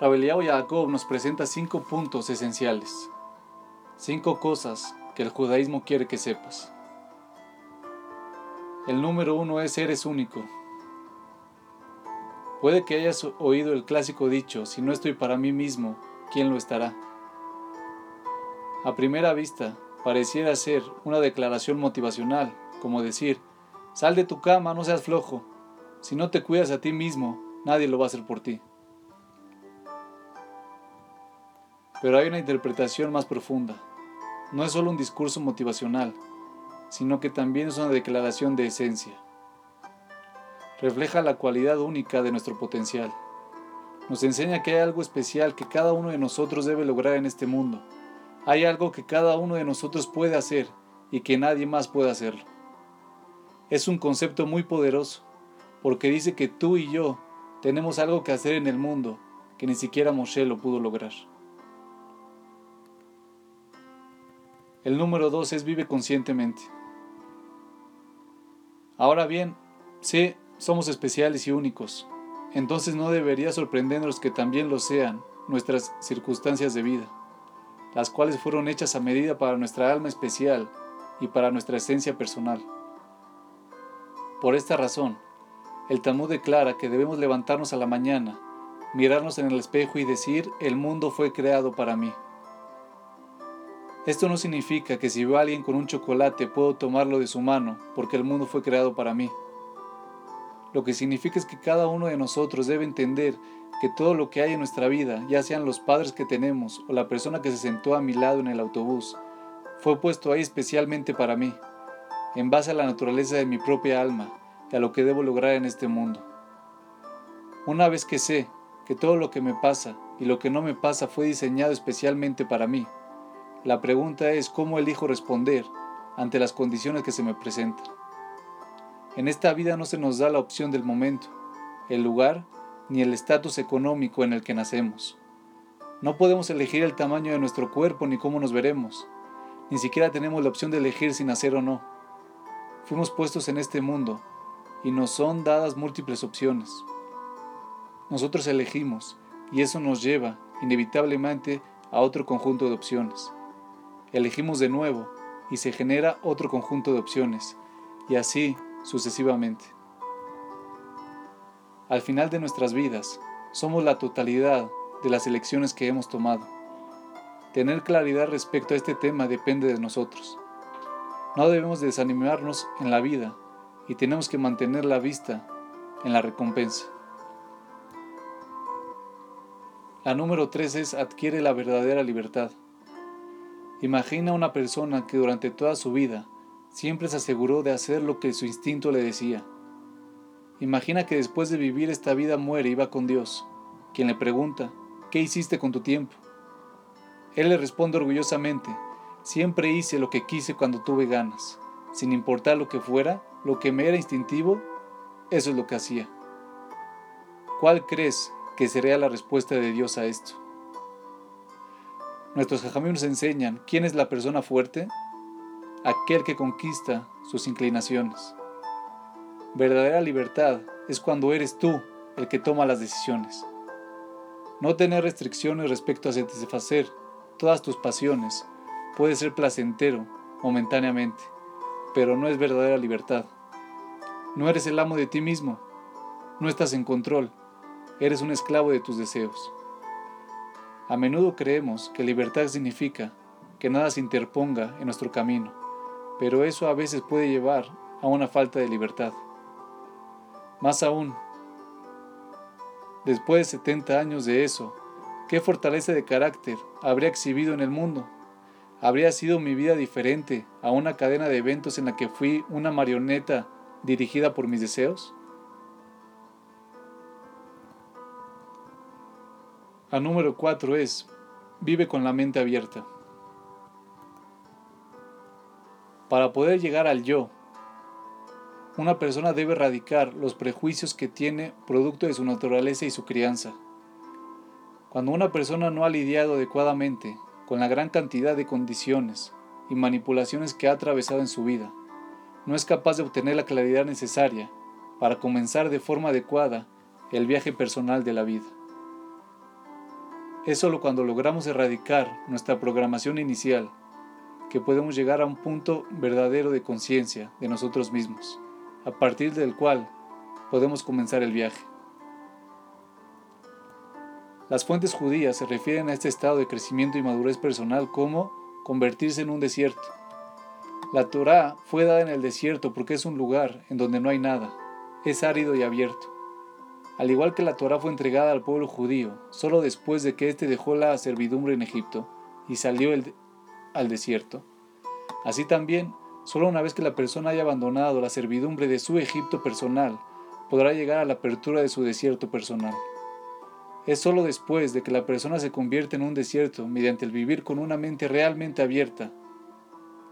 Rabeliao Yaakov nos presenta cinco puntos esenciales, cinco cosas que el judaísmo quiere que sepas. El número uno es eres único. Puede que hayas oído el clásico dicho, si no estoy para mí mismo, ¿quién lo estará? A primera vista, pareciera ser una declaración motivacional, como decir, sal de tu cama, no seas flojo, si no te cuidas a ti mismo, nadie lo va a hacer por ti. Pero hay una interpretación más profunda. No es solo un discurso motivacional, sino que también es una declaración de esencia. Refleja la cualidad única de nuestro potencial. Nos enseña que hay algo especial que cada uno de nosotros debe lograr en este mundo. Hay algo que cada uno de nosotros puede hacer y que nadie más puede hacerlo. Es un concepto muy poderoso, porque dice que tú y yo tenemos algo que hacer en el mundo que ni siquiera Moshe lo pudo lograr. El número dos es vive conscientemente. Ahora bien, sí, somos especiales y únicos, entonces no debería sorprendernos que también lo sean nuestras circunstancias de vida, las cuales fueron hechas a medida para nuestra alma especial y para nuestra esencia personal. Por esta razón, el Talmud declara que debemos levantarnos a la mañana, mirarnos en el espejo y decir, el mundo fue creado para mí. Esto no significa que si veo a alguien con un chocolate puedo tomarlo de su mano, porque el mundo fue creado para mí. Lo que significa es que cada uno de nosotros debe entender que todo lo que hay en nuestra vida, ya sean los padres que tenemos o la persona que se sentó a mi lado en el autobús, fue puesto ahí especialmente para mí, en base a la naturaleza de mi propia alma y a lo que debo lograr en este mundo. Una vez que sé que todo lo que me pasa y lo que no me pasa fue diseñado especialmente para mí, la pregunta es cómo elijo responder ante las condiciones que se me presentan. En esta vida no se nos da la opción del momento, el lugar ni el estatus económico en el que nacemos. No podemos elegir el tamaño de nuestro cuerpo ni cómo nos veremos. Ni siquiera tenemos la opción de elegir si nacer o no. Fuimos puestos en este mundo y nos son dadas múltiples opciones. Nosotros elegimos y eso nos lleva inevitablemente a otro conjunto de opciones elegimos de nuevo y se genera otro conjunto de opciones, y así sucesivamente. Al final de nuestras vidas, somos la totalidad de las elecciones que hemos tomado. Tener claridad respecto a este tema depende de nosotros. No debemos desanimarnos en la vida y tenemos que mantener la vista en la recompensa. La número 3 es adquiere la verdadera libertad. Imagina una persona que durante toda su vida siempre se aseguró de hacer lo que su instinto le decía. Imagina que después de vivir esta vida muere y va con Dios, quien le pregunta, ¿qué hiciste con tu tiempo? Él le responde orgullosamente, siempre hice lo que quise cuando tuve ganas, sin importar lo que fuera, lo que me era instintivo, eso es lo que hacía. ¿Cuál crees que sería la respuesta de Dios a esto? Nuestros jajamim nos enseñan quién es la persona fuerte, aquel que conquista sus inclinaciones. Verdadera libertad es cuando eres tú el que toma las decisiones. No tener restricciones respecto a satisfacer todas tus pasiones puede ser placentero momentáneamente, pero no es verdadera libertad. No eres el amo de ti mismo, no estás en control, eres un esclavo de tus deseos. A menudo creemos que libertad significa que nada se interponga en nuestro camino, pero eso a veces puede llevar a una falta de libertad. Más aún, después de 70 años de eso, ¿qué fortaleza de carácter habría exhibido en el mundo? ¿Habría sido mi vida diferente a una cadena de eventos en la que fui una marioneta dirigida por mis deseos? La número cuatro es, vive con la mente abierta. Para poder llegar al yo, una persona debe erradicar los prejuicios que tiene producto de su naturaleza y su crianza. Cuando una persona no ha lidiado adecuadamente con la gran cantidad de condiciones y manipulaciones que ha atravesado en su vida, no es capaz de obtener la claridad necesaria para comenzar de forma adecuada el viaje personal de la vida. Es solo cuando logramos erradicar nuestra programación inicial que podemos llegar a un punto verdadero de conciencia de nosotros mismos, a partir del cual podemos comenzar el viaje. Las fuentes judías se refieren a este estado de crecimiento y madurez personal como convertirse en un desierto. La Torá fue dada en el desierto porque es un lugar en donde no hay nada, es árido y abierto. Al igual que la Torá fue entregada al pueblo judío solo después de que éste dejó la servidumbre en Egipto y salió al desierto, así también, solo una vez que la persona haya abandonado la servidumbre de su Egipto personal, podrá llegar a la apertura de su desierto personal. Es solo después de que la persona se convierte en un desierto mediante el vivir con una mente realmente abierta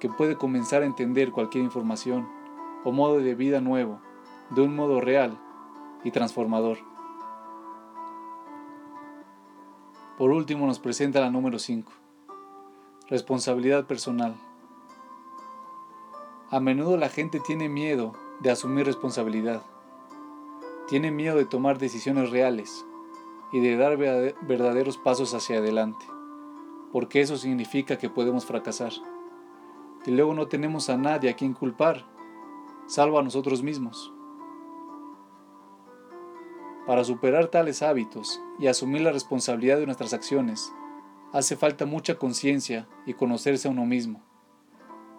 que puede comenzar a entender cualquier información o modo de vida nuevo de un modo real y transformador. Por último nos presenta la número 5. Responsabilidad personal. A menudo la gente tiene miedo de asumir responsabilidad. Tiene miedo de tomar decisiones reales y de dar verdaderos pasos hacia adelante, porque eso significa que podemos fracasar. Y luego no tenemos a nadie a quien culpar, salvo a nosotros mismos. Para superar tales hábitos y asumir la responsabilidad de nuestras acciones, hace falta mucha conciencia y conocerse a uno mismo.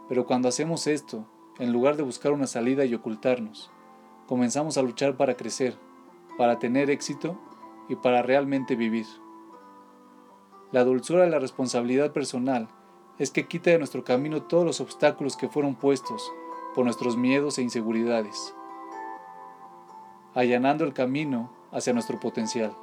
Pero cuando hacemos esto, en lugar de buscar una salida y ocultarnos, comenzamos a luchar para crecer, para tener éxito y para realmente vivir. La dulzura de la responsabilidad personal es que quita de nuestro camino todos los obstáculos que fueron puestos por nuestros miedos e inseguridades, allanando el camino hacia nuestro potencial.